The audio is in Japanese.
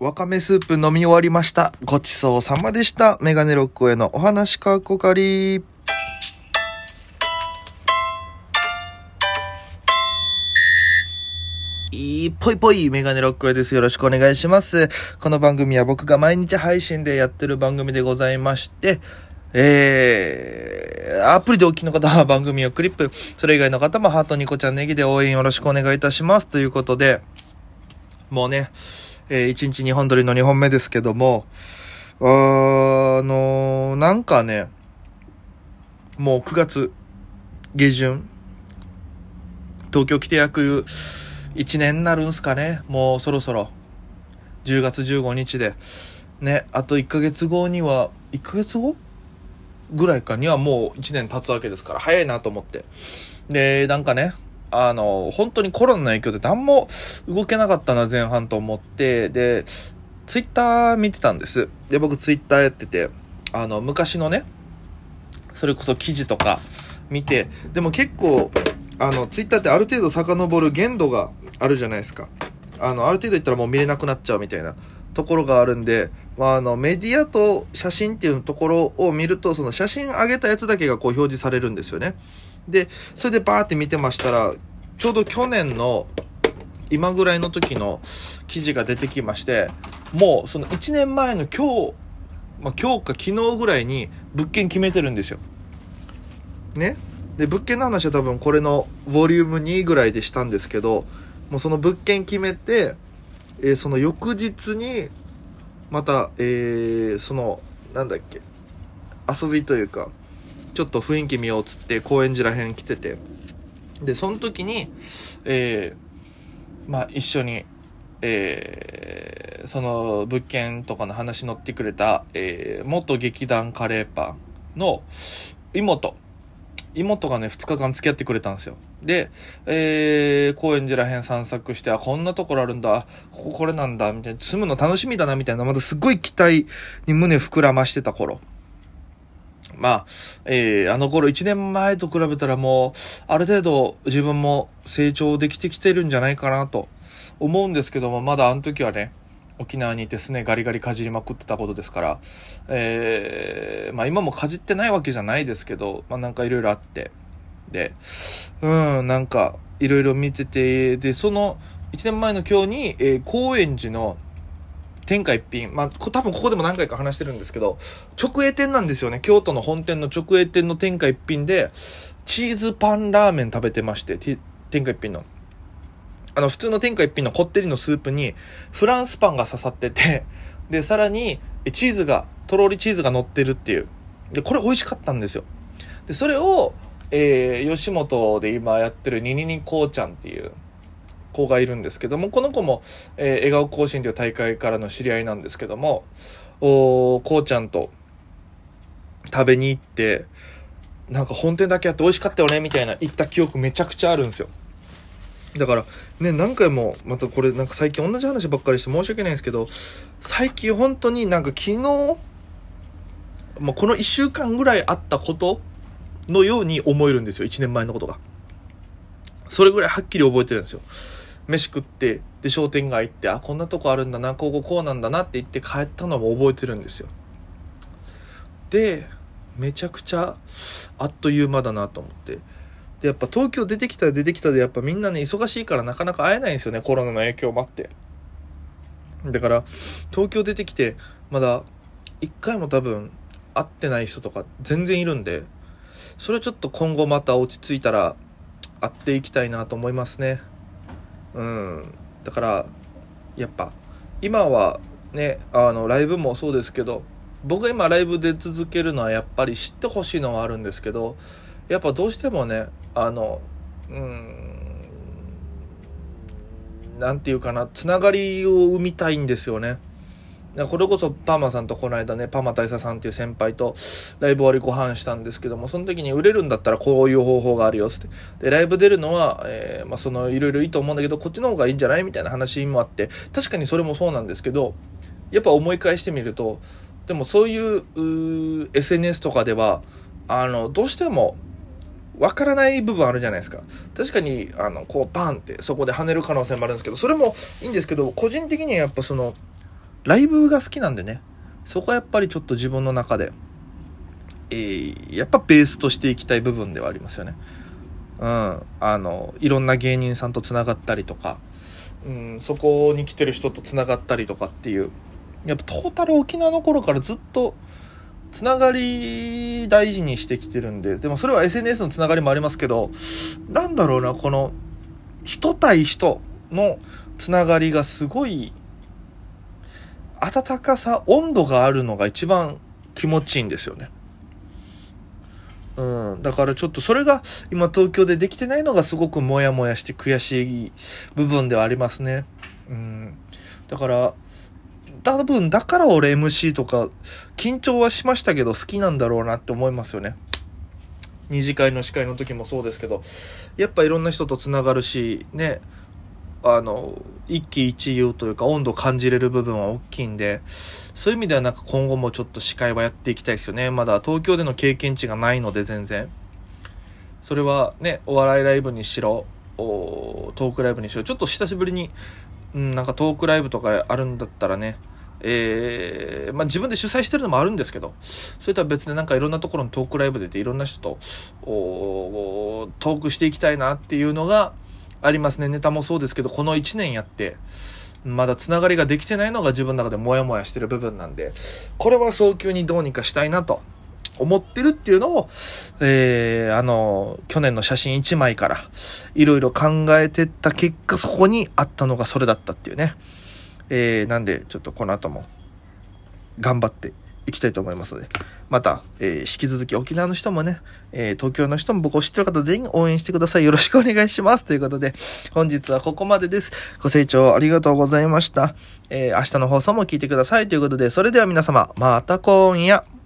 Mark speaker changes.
Speaker 1: わかめスープ飲み終わりました。ごちそうさまでした。メガネロックへのお話かっこかり。いいぽいぽいメガネロックへです。よろしくお願いします。この番組は僕が毎日配信でやってる番組でございまして、えー、アプリでお聞きの方は番組をクリップ、それ以外の方もハートニコちゃんネギで応援よろしくお願いいたします。ということで、もうね、えー、1日2本撮りの2本目ですけども、ああのーなんかね、もう9月下旬、東京来て約1年になるんすかね、もうそろそろ、10月15日で、ね、あと1ヶ月後には、1ヶ月後ぐらいかにはもう1年経つわけですから、早いなと思って。で、なんかね、あの、本当にコロナの影響で何も動けなかったな、前半と思って、で、ツイッター見てたんです。で、僕ツイッターやってて、あの、昔のね、それこそ記事とか見て、でも結構、あの、ツイッターってある程度遡る限度があるじゃないですか。あの、ある程度言ったらもう見れなくなっちゃうみたいなところがあるんで、まあ、あの、メディアと写真っていうところを見ると、その写真上げたやつだけがこう表示されるんですよね。で、それでバーって見てましたら、ちょうど去年の今ぐらいの時の記事が出てきまして、もうその1年前の今日、まあ、今日か昨日ぐらいに物件決めてるんですよ。ね？で、物件の話は多分これのボリューム2ぐらいでしたんですけど、もうその物件決めて、えーその翌日に、また、えーその、なんだっけ、遊びというか、ちょっと雰囲気見ようっつって高円寺らへん来てて、で、その時に、えーまあ一緒に、えーその物件とかの話乗ってくれた、えー元劇団カレーパンの妹、妹がね、2日間付き合ってくれたんですよ。で、えー、高円寺らへん散策して、あ、こんなところあるんだ、こここれなんだ、みたいな、住むの楽しみだな、みたいな、まだすごい期待に胸膨らましてた頃。まあ、えー、あの頃1年前と比べたらもう、ある程度自分も成長できてきてるんじゃないかなと思うんですけども、まだあの時はね、沖縄にいてすねガリガリかじりまくってたことですから、えー、まあ今もかじってないわけじゃないですけど、まあなんかいろいろあって、で、うん、なんかいろいろ見てて、で、その1年前の今日に、えー、高円寺の天下一品。まあ、こ多分ここでも何回か話してるんですけど、直営店なんですよね。京都の本店の直営店の天下一品で、チーズパンラーメン食べてまして、天下一品の。あの、普通の天下一品のこってりのスープに、フランスパンが刺さってて、で、さらに、チーズが、とろりチーズが乗ってるっていう。で、これ美味しかったんですよ。で、それを、えー、吉本で今やってるニニニこうちゃんっていう子がいるんですけども、この子も、えー笑顔更新という大会からの知り合いなんですけども、おこうちゃんと食べに行って、なんか本店だけあって美味しかったよね、みたいな言った記憶めちゃくちゃあるんですよ。だから、ね、何回も、またこれなんか最近同じ話ばっかりして申し訳ないんですけど、最近本当になんか昨日、まあ、この1週間ぐらいあったことのように思えるんですよ、1年前のことが。それぐらいはっきり覚えてるんですよ。飯食って、で、商店街行って、あ、こんなとこあるんだな、こここうなんだなって言って帰ったのも覚えてるんですよ。で、めちゃくちゃあっという間だなと思って。で、やっぱ東京出てきたら出てきたで、やっぱみんなね、忙しいからなかなか会えないんですよね、コロナの影響もあって。だから、東京出てきて、まだ、一回も多分、会ってない人とか全然いるんで、それはちょっと今後また落ち着いたら、会っていきたいなと思いますね。うん。だから、やっぱ、今はね、あの、ライブもそうですけど、僕が今ライブで続けるのはやっぱり知ってほしいのはあるんですけど、やっぱどうしてもね、あの、うん、何て言うかな、つながりを生みたいんですよね。だからこれこそパーマさんとこの間ね、パーマ大佐さんっていう先輩とライブ終わりご飯したんですけども、その時に売れるんだったらこういう方法があるよって。で、ライブ出るのは、えーまあそのいろいろいいと思うんだけど、こっちの方がいいんじゃないみたいな話もあって、確かにそれもそうなんですけど、やっぱ思い返してみると、でもそういうう SNS とかでは、あの、どうしても、わからない部分あるじゃないですか。確かに、あの、こう、バンって、そこで跳ねる可能性もあるんですけど、それもいいんですけど、個人的にはやっぱその、ライブが好きなんでね、そこはやっぱりちょっと自分の中で、えー、やっぱベースとしていきたい部分ではありますよね。うん。あの、いろんな芸人さんと繋がったりとか、うん、そこに来てる人と繋がったりとかっていう、やっぱトータル沖縄の頃からずっと、つながり大事にしてきてるんで、でもそれは SNS のつながりもありますけど、なんだろうな、この、人対人のつながりがすごい、温かさ、温度があるのが一番気持ちいいんですよね。うん。だからちょっとそれが今東京でできてないのがすごくモヤモヤして悔しい部分ではありますね。うん。だから、多分だから俺 MC とか緊張はしましたけど好きなんだろうなって思いますよね。二次会の司会の時もそうですけど、やっぱいろんな人と繋がるし、ね、あの、一喜一憂というか温度感じれる部分は大きいんで、そういう意味ではなんか今後もちょっと司会はやっていきたいですよね。まだ東京での経験値がないので全然。それはね、お笑いライブにしろ、トークライブにしろ、ちょっと久しぶりに、うん、なんかトークライブとかあるんだったらね、えー、まあ、自分で主催してるのもあるんですけど、それとは別でなんかいろんなところのトークライブ出ていろんな人と、トークしていきたいなっていうのがありますね。ネタもそうですけど、この1年やって、まだつながりができてないのが自分の中でモヤモヤしてる部分なんで、これは早急にどうにかしたいなと思ってるっていうのを、えー、あの、去年の写真1枚から、いろいろ考えてった結果、そこにあったのがそれだったっていうね。えー、なんで、ちょっとこの後も、頑張っていきたいと思いますので、また、えー、引き続き沖縄の人もね、えー、東京の人も僕を知ってる方全員応援してください。よろしくお願いします。ということで、本日はここまでです。ご清聴ありがとうございました。えー、明日の放送も聞いてください。ということで、それでは皆様、また今夜。